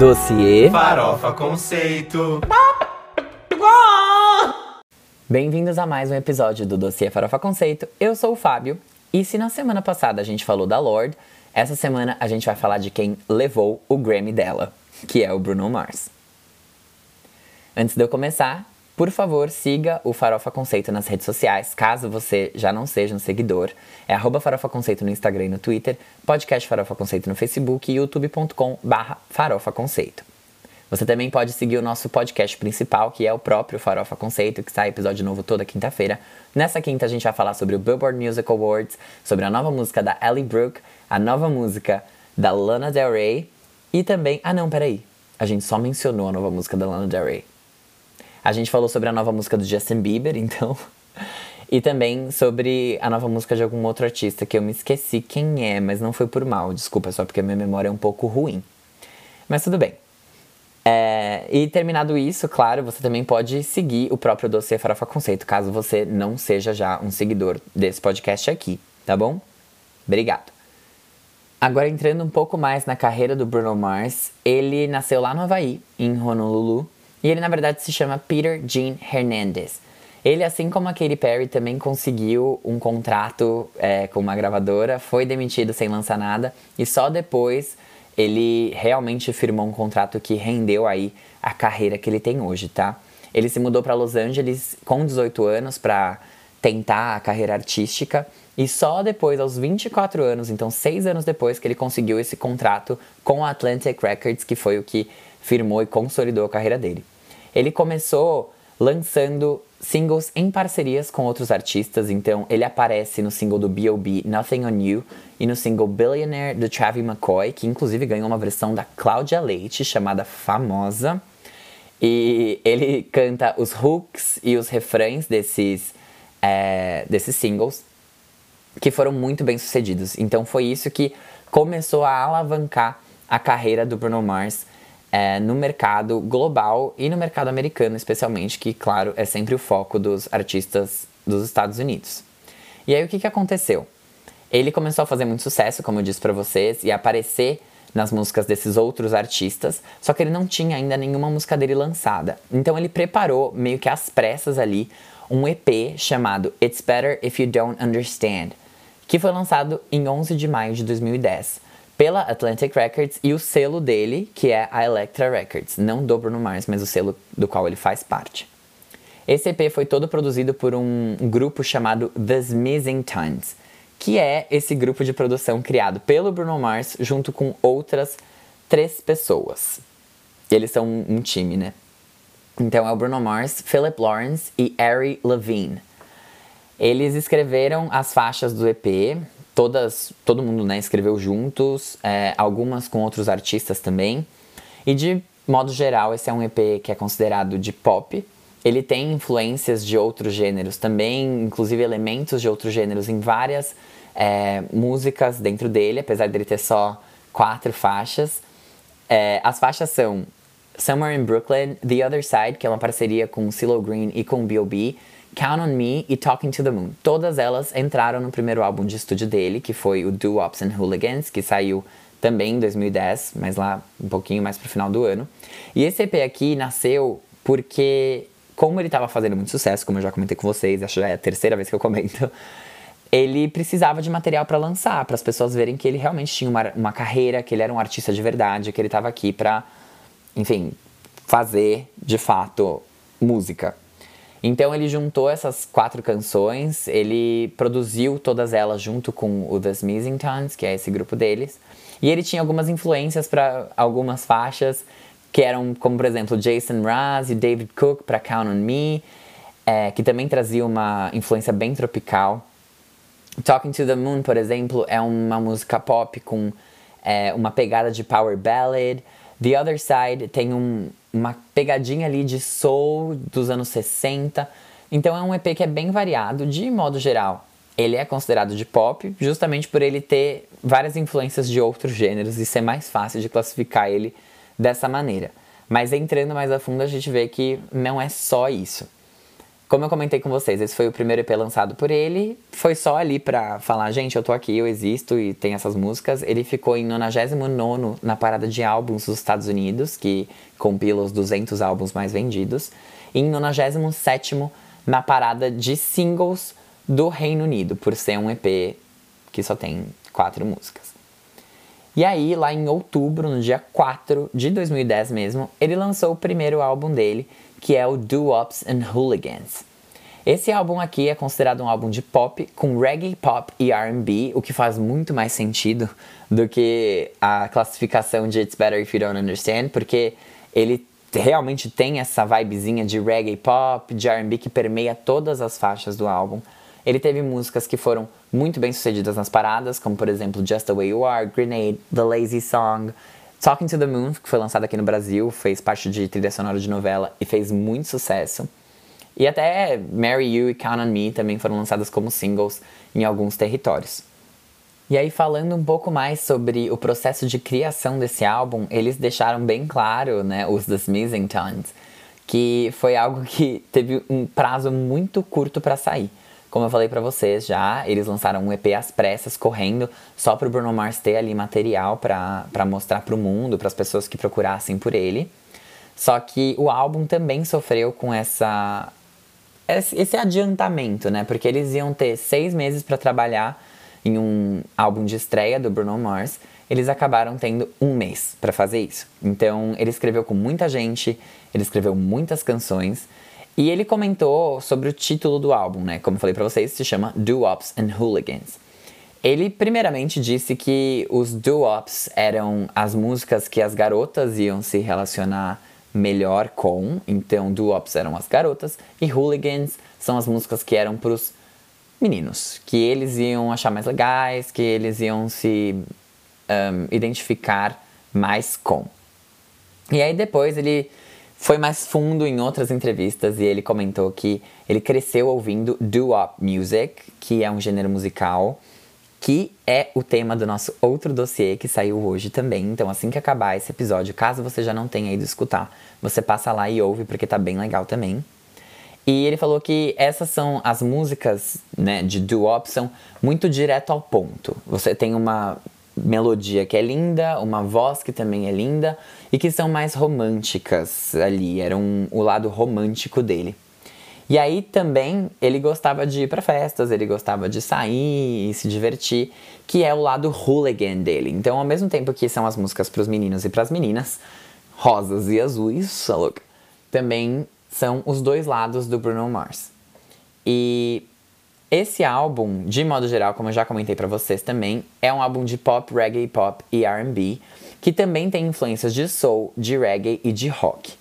Dossiê Farofa Conceito. Bem-vindos a mais um episódio do Dossiê Farofa Conceito. Eu sou o Fábio e se na semana passada a gente falou da Lorde, essa semana a gente vai falar de quem levou o Grammy dela, que é o Bruno Mars. Antes de eu começar, por favor, siga o Farofa Conceito nas redes sociais, caso você já não seja um seguidor. É arroba Farofa Conceito no Instagram e no Twitter, podcast Farofa Conceito no Facebook e youtube.com Farofa Conceito. Você também pode seguir o nosso podcast principal, que é o próprio Farofa Conceito, que sai episódio novo toda quinta-feira. Nessa quinta a gente vai falar sobre o Billboard Music Awards, sobre a nova música da Ellie Brooke, a nova música da Lana Del Rey e também... Ah não, peraí. A gente só mencionou a nova música da Lana Del Rey. A gente falou sobre a nova música do Justin Bieber, então. E também sobre a nova música de algum outro artista que eu me esqueci quem é, mas não foi por mal, desculpa, só porque a minha memória é um pouco ruim. Mas tudo bem. É, e terminado isso, claro, você também pode seguir o próprio Dossiê Farofa Conceito, caso você não seja já um seguidor desse podcast aqui, tá bom? Obrigado. Agora entrando um pouco mais na carreira do Bruno Mars, ele nasceu lá no Havaí, em Honolulu, e ele, na verdade, se chama Peter Jean Hernandez. Ele, assim como a Katy Perry, também conseguiu um contrato é, com uma gravadora, foi demitido sem lançar nada e só depois ele realmente firmou um contrato que rendeu aí a carreira que ele tem hoje, tá? Ele se mudou para Los Angeles com 18 anos para tentar a carreira artística e só depois, aos 24 anos, então seis anos depois, que ele conseguiu esse contrato com a Atlantic Records, que foi o que firmou e consolidou a carreira dele. Ele começou lançando singles em parcerias com outros artistas, então ele aparece no single do B.O.B. Nothing On You e no single Billionaire do Travis McCoy, que inclusive ganhou uma versão da Cláudia Leite chamada Famosa. E ele canta os hooks e os refrães desses, é, desses singles, que foram muito bem sucedidos. Então foi isso que começou a alavancar a carreira do Bruno Mars é, no mercado global e no mercado americano, especialmente, que, claro, é sempre o foco dos artistas dos Estados Unidos. E aí, o que, que aconteceu? Ele começou a fazer muito sucesso, como eu disse para vocês, e aparecer nas músicas desses outros artistas, só que ele não tinha ainda nenhuma música dele lançada. Então ele preparou, meio que às pressas ali, um EP chamado It's Better If You Don't Understand, que foi lançado em 11 de maio de 2010 pela Atlantic Records e o selo dele, que é a Elektra Records, não do Bruno Mars, mas o selo do qual ele faz parte. Esse EP foi todo produzido por um grupo chamado The Smithing Tons, que é esse grupo de produção criado pelo Bruno Mars junto com outras três pessoas. Eles são um time, né? Então é o Bruno Mars, Philip Lawrence e Ari Levine. Eles escreveram as faixas do EP, todas, todo mundo né, escreveu juntos, é, algumas com outros artistas também. E de modo geral, esse é um EP que é considerado de pop. Ele tem influências de outros gêneros também, inclusive elementos de outros gêneros em várias é, músicas dentro dele, apesar dele ter só quatro faixas. É, as faixas são Somewhere in Brooklyn, The Other Side, que é uma parceria com CeeLo Green e com B.O.B., Count on Me e Talking to the Moon. Todas elas entraram no primeiro álbum de estúdio dele, que foi o Do Ops and Hooligans, que saiu também em 2010, mas lá um pouquinho mais pro final do ano. E esse EP aqui nasceu porque, como ele estava fazendo muito sucesso, como eu já comentei com vocês, acho que já é a terceira vez que eu comento, ele precisava de material para lançar, para as pessoas verem que ele realmente tinha uma, uma carreira, que ele era um artista de verdade, que ele estava aqui para, enfim, fazer de fato música. Então ele juntou essas quatro canções, ele produziu todas elas junto com o The Smithingtons, que é esse grupo deles. E ele tinha algumas influências para algumas faixas, que eram como, por exemplo, Jason Mraz e David Cook para Count On Me, é, que também trazia uma influência bem tropical. Talking to the Moon, por exemplo, é uma música pop com é, uma pegada de power ballad. The Other Side tem um, uma pegadinha ali de soul dos anos 60. Então é um EP que é bem variado, de modo geral. Ele é considerado de pop, justamente por ele ter várias influências de outros gêneros e ser mais fácil de classificar ele dessa maneira. Mas entrando mais a fundo, a gente vê que não é só isso. Como eu comentei com vocês, esse foi o primeiro EP lançado por ele. Foi só ali pra falar, gente, eu tô aqui, eu existo e tem essas músicas. Ele ficou em 99 na parada de álbuns dos Estados Unidos, que compila os 200 álbuns mais vendidos. E em 97 na parada de singles do Reino Unido, por ser um EP que só tem quatro músicas. E aí, lá em outubro, no dia 4 de 2010 mesmo, ele lançou o primeiro álbum dele, que é o Do-Ops and Hooligans. Esse álbum aqui é considerado um álbum de pop com reggae, pop e R&B, o que faz muito mais sentido do que a classificação de It's Better If You Don't Understand, porque ele realmente tem essa vibezinha de reggae pop, de R&B que permeia todas as faixas do álbum. Ele teve músicas que foram muito bem sucedidas nas paradas, como por exemplo Just the Way You Are, Grenade, The Lazy Song, Talking to the Moon, que foi lançado aqui no Brasil, fez parte de trilha sonora de novela e fez muito sucesso. E até Marry You e Count on Me também foram lançadas como singles em alguns territórios. E aí, falando um pouco mais sobre o processo de criação desse álbum, eles deixaram bem claro, né, os The Smithing Tones, que foi algo que teve um prazo muito curto para sair. Como eu falei para vocês já, eles lançaram um EP às pressas, correndo, só pro Bruno Mars ter ali material para mostrar pro mundo, para as pessoas que procurassem por ele. Só que o álbum também sofreu com essa esse adiantamento, né? Porque eles iam ter seis meses para trabalhar em um álbum de estreia do Bruno Mars. Eles acabaram tendo um mês para fazer isso. Então ele escreveu com muita gente, ele escreveu muitas canções. E ele comentou sobre o título do álbum, né? Como eu falei para vocês, se chama Do-Ops and Hooligans. Ele primeiramente disse que os do-ops eram as músicas que as garotas iam se relacionar melhor com, então do-ops eram as garotas e hooligans são as músicas que eram pros meninos, que eles iam achar mais legais, que eles iam se um, identificar mais com. E aí depois ele foi mais fundo em outras entrevistas e ele comentou que ele cresceu ouvindo doo-wop music, que é um gênero musical que é o tema do nosso outro dossiê que saiu hoje também. Então, assim que acabar esse episódio, caso você já não tenha ido escutar, você passa lá e ouve porque tá bem legal também. E ele falou que essas são as músicas, né, de doo-wop são muito direto ao ponto. Você tem uma melodia que é linda, uma voz que também é linda e que são mais românticas ali, era um, o lado romântico dele. E aí também ele gostava de ir para festas, ele gostava de sair e se divertir, que é o lado hooligan dele. Então, ao mesmo tempo que são as músicas para os meninos e para as meninas, rosas e azuis, look, também são os dois lados do Bruno Mars. E esse álbum, de modo geral, como eu já comentei para vocês também, é um álbum de pop, reggae, pop e R&B, que também tem influências de soul, de reggae e de rock.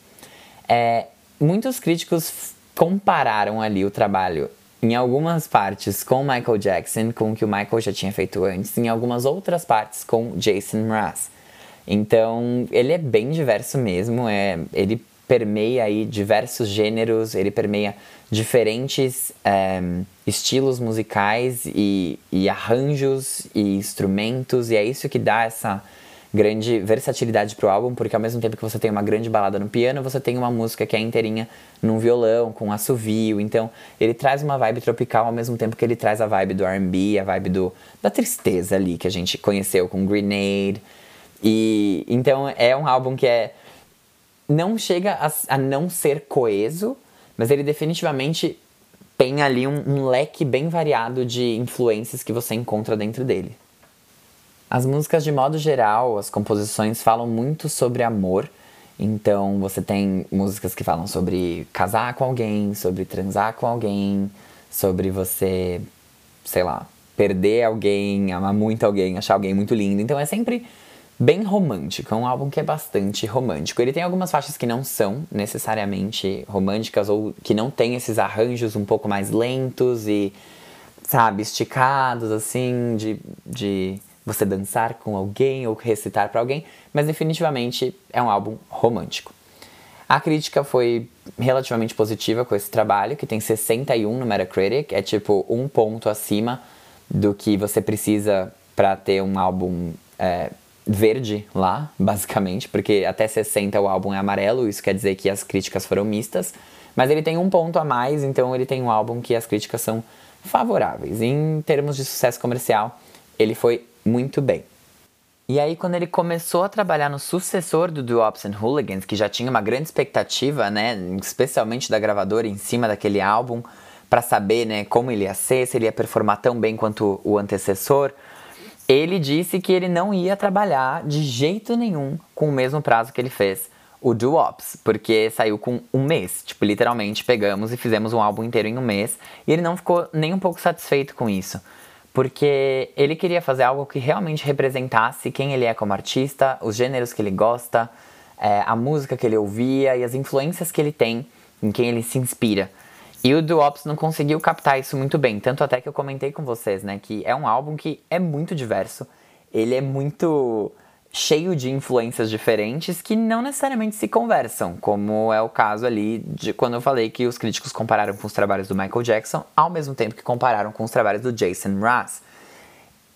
É, muitos críticos compararam ali o trabalho em algumas partes com Michael Jackson, com o que o Michael já tinha feito antes, em algumas outras partes com Jason Mraz. Então, ele é bem diverso mesmo, é, ele permeia aí diversos gêneros, ele permeia diferentes é, estilos musicais e, e, arranjos e instrumentos, e é isso que dá essa grande versatilidade pro álbum, porque ao mesmo tempo que você tem uma grande balada no piano, você tem uma música que é inteirinha num violão, com assovio, então ele traz uma vibe tropical ao mesmo tempo que ele traz a vibe do R&B, a vibe do, da tristeza ali, que a gente conheceu com Grenade, e então é um álbum que é não chega a, a não ser coeso, mas ele definitivamente tem ali um, um, leque bem variado de influências que você encontra dentro dele. As músicas, de modo geral, as composições falam muito sobre amor. Então você tem músicas que falam sobre casar com alguém, sobre transar com alguém, sobre você, sei lá, perder alguém, amar muito alguém, achar alguém muito lindo. Então é sempre bem romântico, é um álbum que é bastante romântico. Ele tem algumas faixas que não são necessariamente românticas ou que não tem esses arranjos um pouco mais lentos e, sabe, esticados, assim, de, de você dançar com alguém ou recitar para alguém, mas definitivamente é um álbum romântico. A crítica foi relativamente positiva com esse trabalho, que tem 61 no Metacritic, é tipo um ponto acima do que você precisa para ter um álbum é, verde lá, basicamente, porque até 60 o álbum é amarelo, isso quer dizer que as críticas foram mistas, Mas ele tem um ponto a mais, então ele tem um álbum que as críticas são favoráveis. Em termos de sucesso comercial, ele foi muito bem. E aí, quando ele começou a trabalhar no sucessor do Do Ops and Hooligans, que já tinha uma grande expectativa, né, especialmente da gravadora em cima daquele álbum, para saber, né, como ele ia ser, se ele ia performar tão bem quanto o antecessor, ele disse que ele não ia trabalhar de jeito nenhum com o mesmo prazo que ele fez o Do Ops, porque saiu com um mês. Tipo, literalmente pegamos e fizemos um álbum inteiro em um mês, e ele não ficou nem um pouco satisfeito com isso porque ele queria fazer algo que realmente representasse quem ele é como artista, os gêneros que ele gosta, é, a música que ele ouvia e as influências que ele tem em quem ele se inspira. E o Do Ops não conseguiu captar isso muito bem, tanto até que eu comentei com vocês, né, que é um álbum que é muito diverso, ele é muito cheio de influências diferentes que não necessariamente se conversam, como é o caso ali de quando eu falei que os críticos compararam com os trabalhos do Michael Jackson, ao mesmo tempo que compararam com os trabalhos do Jason Mraz,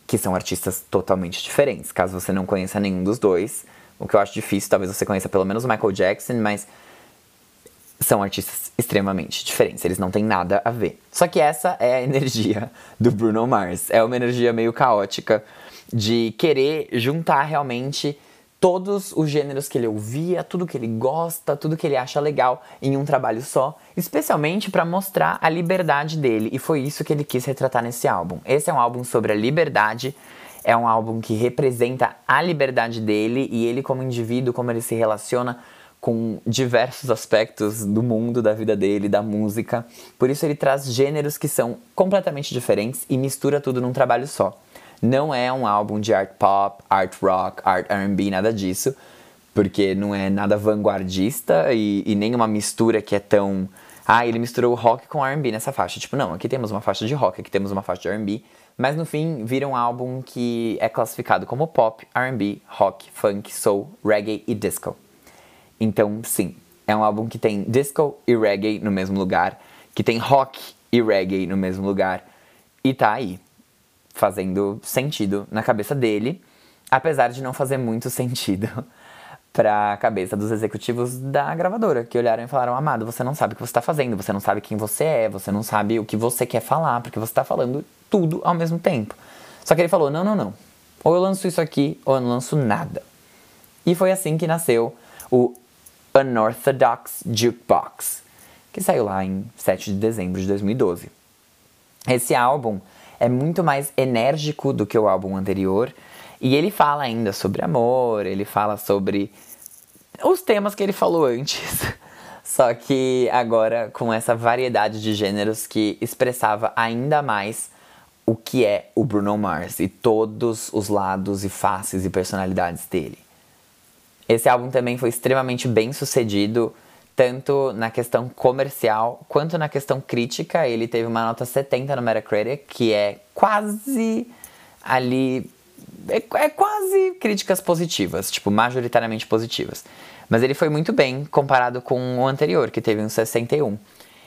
que são artistas totalmente diferentes. Caso você não conheça nenhum dos dois, o que eu acho difícil, talvez você conheça pelo menos o Michael Jackson, mas são artistas extremamente diferentes, eles não têm nada a ver. Só que essa é a energia do Bruno Mars, é uma energia meio caótica de querer juntar realmente todos os gêneros que ele ouvia, tudo que ele gosta, tudo que ele acha legal em um trabalho só, especialmente para mostrar a liberdade dele, e foi isso que ele quis retratar nesse álbum. Esse é um álbum sobre a liberdade, é um álbum que representa a liberdade dele e ele como indivíduo, como ele se relaciona com diversos aspectos do mundo, da vida dele, da música. Por isso ele traz gêneros que são completamente diferentes e mistura tudo num trabalho só. Não é um álbum de art pop, art rock, art RB, nada disso, porque não é nada vanguardista e, e nem uma mistura que é tão. Ah, ele misturou rock com RB nessa faixa. Tipo, não, aqui temos uma faixa de rock, aqui temos uma faixa de RB. Mas no fim, vira um álbum que é classificado como pop, RB, rock, funk, soul, reggae e disco. Então, sim, é um álbum que tem disco e reggae no mesmo lugar, que tem rock e reggae no mesmo lugar, e tá aí fazendo sentido na cabeça dele, apesar de não fazer muito sentido para a cabeça dos executivos da gravadora, que olharam e falaram: Amado, você não sabe o que você está fazendo, você não sabe quem você é, você não sabe o que você quer falar, porque você está falando tudo ao mesmo tempo. Só que ele falou: Não, não, não. Ou eu lanço isso aqui, ou eu não lanço nada. E foi assim que nasceu o Unorthodox Jukebox, que saiu lá em 7 de dezembro de 2012. Esse álbum é muito mais enérgico do que o álbum anterior. E ele fala ainda sobre amor, ele fala sobre os temas que ele falou antes. Só que agora com essa variedade de gêneros que expressava ainda mais o que é o Bruno Mars e todos os lados e faces e personalidades dele. Esse álbum também foi extremamente bem sucedido tanto na questão comercial quanto na questão crítica. Ele teve uma nota 70 no Metacritic, que é quase ali. É, é, quase críticas positivas, tipo, majoritariamente positivas. Mas ele foi muito bem comparado com o anterior, que teve um 61.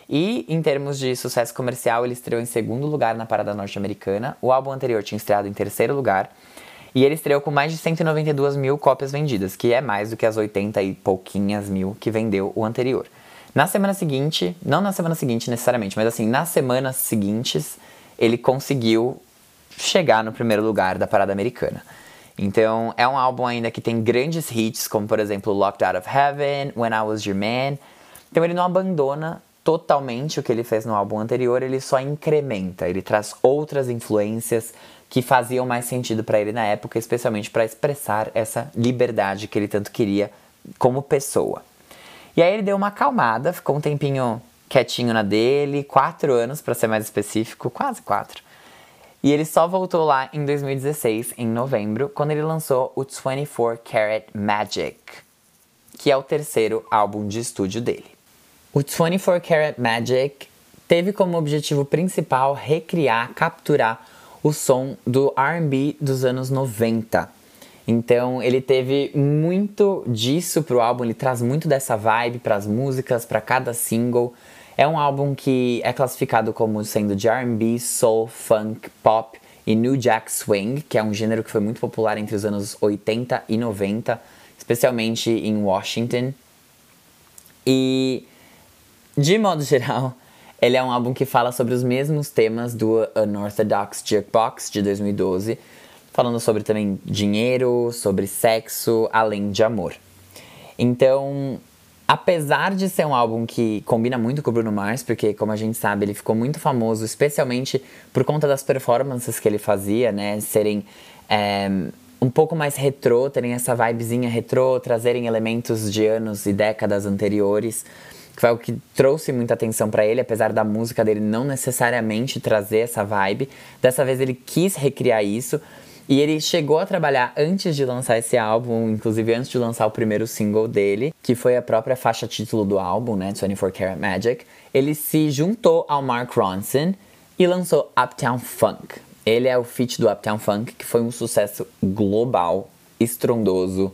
E em termos de sucesso comercial, ele estreou em segundo lugar na parada norte-americana. O álbum anterior tinha estreado em terceiro lugar. E ele estreou com mais de 192 mil cópias vendidas, que é mais do que as 80 e pouquinhas mil que vendeu o anterior. Na semana seguinte, não na semana seguinte necessariamente, mas assim, nas semanas seguintes, ele conseguiu chegar no primeiro lugar da parada americana. Então, é um álbum ainda que tem grandes hits, como por exemplo Locked Out of Heaven, When I Was Your Man. Então, ele não abandona totalmente o que ele fez no álbum anterior, ele só incrementa, ele traz outras influências, que faziam mais sentido para ele na época, especialmente para expressar essa liberdade que ele tanto queria como pessoa. E aí ele deu uma acalmada, ficou um tempinho quietinho na dele, quatro anos para ser mais específico, quase quatro. E ele só voltou lá em 2016, em novembro, quando ele lançou o 24 Karat Magic, que é o terceiro álbum de estúdio dele. O 24 Karat Magic teve como objetivo principal recriar, capturar o som do R&B dos anos 90. Então ele teve muito disso pro álbum, ele traz muito dessa vibe para as músicas, para cada single. É um álbum que é classificado como sendo de R&B, soul, funk, pop e new jack swing, que é um gênero que foi muito popular entre os anos 80 e 90, especialmente em Washington. E de modo geral, ele é um álbum que fala sobre os mesmos temas do Unorthodox Jukebox de 2012, falando sobre também dinheiro, sobre sexo, além de amor. Então, apesar de ser um álbum que combina muito com o Bruno Mars, porque como a gente sabe, ele ficou muito famoso, especialmente por conta das performances que ele fazia, né, serem é, um pouco mais retrô, terem essa vibezinha retrô, trazerem elementos de anos e décadas anteriores que foi o que trouxe muita atenção para ele, apesar da música dele não necessariamente trazer essa vibe. Dessa vez ele quis recriar isso. E ele chegou a trabalhar antes de lançar esse álbum, inclusive antes de lançar o primeiro single dele, que foi a própria faixa título do álbum, né, 24 Karat Magic. Ele se juntou ao Mark Ronson e lançou Uptown Funk. Ele é o feat do Uptown Funk, que foi um sucesso global, estrondoso,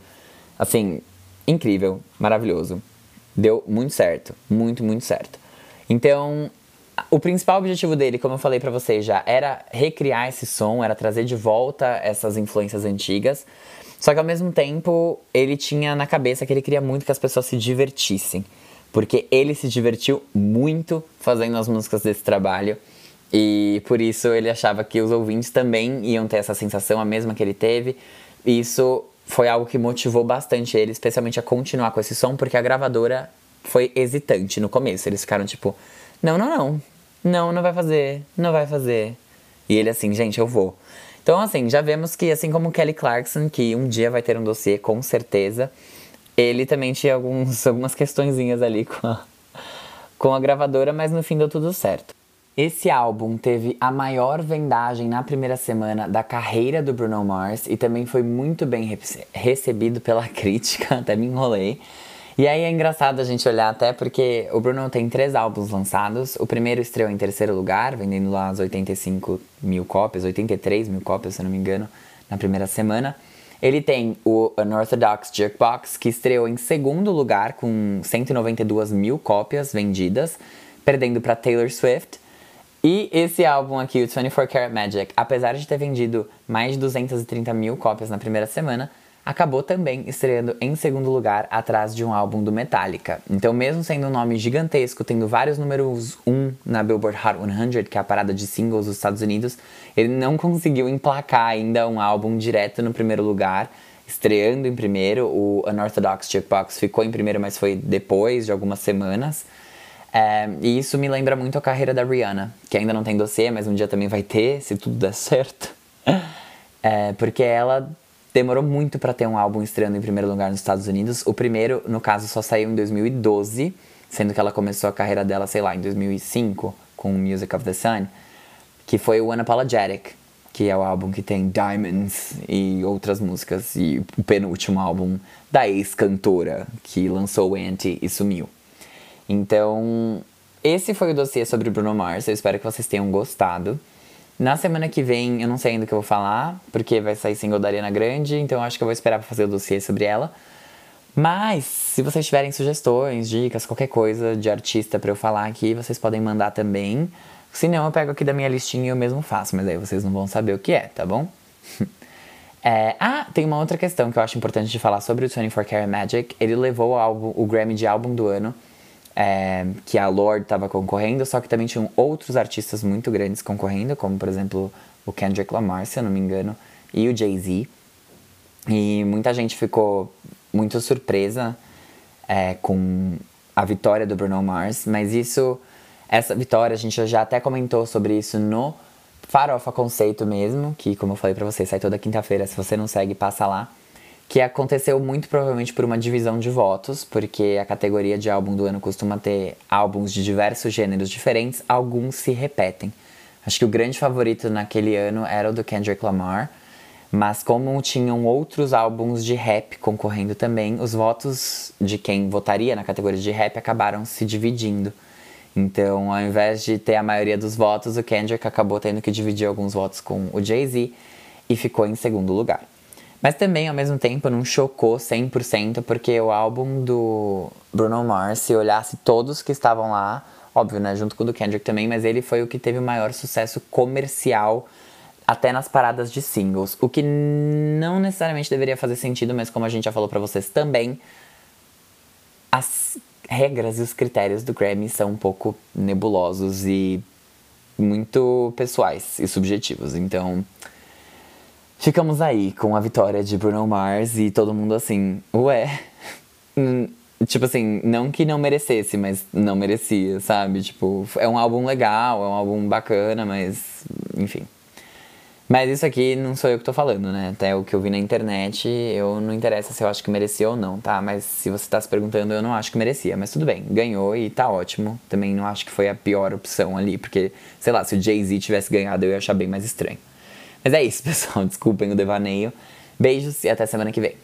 assim, incrível, maravilhoso. Deu muito certo, muito, muito certo. Então, o principal objetivo dele, como eu falei para vocês já, era recriar esse som, era trazer de volta essas influências antigas. Só que ao mesmo tempo, ele tinha na cabeça que ele queria muito que as pessoas se divertissem. Porque ele se divertiu muito fazendo as músicas desse trabalho. E por isso ele achava que os ouvintes também iam ter essa sensação, a mesma que ele teve. Isso foi algo que motivou bastante ele, especialmente a continuar com esse som, porque a gravadora foi hesitante no começo. Eles ficaram tipo, não, não, não, não, não vai fazer, não vai fazer. E ele assim, gente, eu vou. Então, assim, já vemos que, assim como Kelly Clarkson, que um dia vai ter um dossiê, com certeza, ele também tinha alguns, algumas questõezinhas ali com a, com a gravadora, mas no fim deu tudo certo. Esse álbum teve a maior vendagem na primeira semana da carreira do Bruno Mars e também foi muito bem recebido pela crítica, até me enrolei. E aí é engraçado a gente olhar até porque o Bruno tem três álbuns lançados. O primeiro estreou em terceiro lugar, vendendo lá as 85 mil cópias, 83 mil cópias, se não me engano, na primeira semana. Ele tem o Unorthodox Jukebox, que estreou em segundo lugar com 192 mil cópias vendidas, perdendo para Taylor Swift. E esse álbum aqui, o 24 Karat Magic, apesar de ter vendido mais de 230 mil cópias na primeira semana, acabou também estreando em segundo lugar atrás de um álbum do Metallica. Então, mesmo sendo um nome gigantesco, tendo vários números 1 um na Billboard Hot 100, que é a parada de singles dos Estados Unidos, ele não conseguiu emplacar ainda um álbum direto no primeiro lugar, estreando em primeiro. O Unorthodox Jukebox ficou em primeiro, mas foi depois de algumas semanas. É, e isso me lembra muito a carreira da Rihanna, que ainda não tem dossiê, mas um dia também vai ter, se tudo der certo. É, porque ela demorou muito para ter um álbum estreando em primeiro lugar nos Estados Unidos. O primeiro, no caso, só saiu em 2012, sendo que ela começou a carreira dela, sei lá, em 2005, com Music of the Sun, que foi o Unapologetic, que é o álbum que tem Diamonds e outras músicas, e o penúltimo álbum da ex-cantora, que lançou Anti e sumiu. Então, esse foi o dossiê sobre Bruno Mars. Eu espero que vocês tenham gostado. Na semana que vem, eu não sei ainda o que eu vou falar, porque vai sair single da Ariana Grande, então acho que eu vou esperar pra fazer o dossiê sobre ela. Mas, se vocês tiverem sugestões, dicas, qualquer coisa de artista para eu falar aqui, vocês podem mandar também. Se não, eu pego aqui da minha listinha e eu mesmo faço, mas aí vocês não vão saber o que é, tá bom? é, ah, tem uma outra questão que eu acho importante de falar sobre o 24 Karat Magic. Ele levou o, álbum, o Grammy de álbum do ano é, que a Lorde estava concorrendo, só que também tinham outros artistas muito grandes concorrendo, como por exemplo o Kendrick Lamar, se eu não me engano, e o Jay-Z. E muita gente ficou muito surpresa é, com a vitória do Bruno Mars, mas isso, essa vitória, a gente já até comentou sobre isso no Farofa Conceito mesmo, que como eu falei pra vocês, sai toda quinta-feira, se você não segue, passa lá que aconteceu muito provavelmente por uma divisão de votos, porque a categoria de álbum do ano costuma ter álbuns de diversos gêneros diferentes, alguns se repetem. Acho que o grande favorito naquele ano era o do Kendrick Lamar, mas como tinham outros álbuns de rap concorrendo também, os votos de quem votaria na categoria de rap acabaram se dividindo. Então, ao invés de ter a maioria dos votos, o Kendrick acabou tendo que dividir alguns votos com o Jay-Z e ficou em segundo lugar. Mas também, ao mesmo tempo, não chocou 100%, porque o álbum do Bruno Mars, se olhasse todos que estavam lá, óbvio, né, junto com o do Kendrick também, mas ele foi o que teve o maior sucesso comercial até nas paradas de singles, o que não necessariamente deveria fazer sentido, mas como a gente já falou para vocês também, as regras e os critérios do Grammy são um pouco nebulosos e muito pessoais e subjetivos. Então, ficamos aí com a vitória de Bruno Mars e todo mundo assim, ué. Tipo assim, não que não merecesse, mas não merecia, sabe? Tipo, é um álbum legal, é um álbum bacana, mas enfim. Mas isso aqui não sou eu que tô falando, né? Até o que eu vi na internet, eu não interessa se eu acho que merecia ou não, tá? Mas se você tá se perguntando, eu não acho que merecia. Mas tudo bem, ganhou e tá ótimo. Também não acho que foi a pior opção ali, porque, sei lá, se o Jay-Z tivesse ganhado, eu ia achar bem mais estranho. Mas é isso, pessoal. Desculpem o devaneio. Beijos e até semana que vem.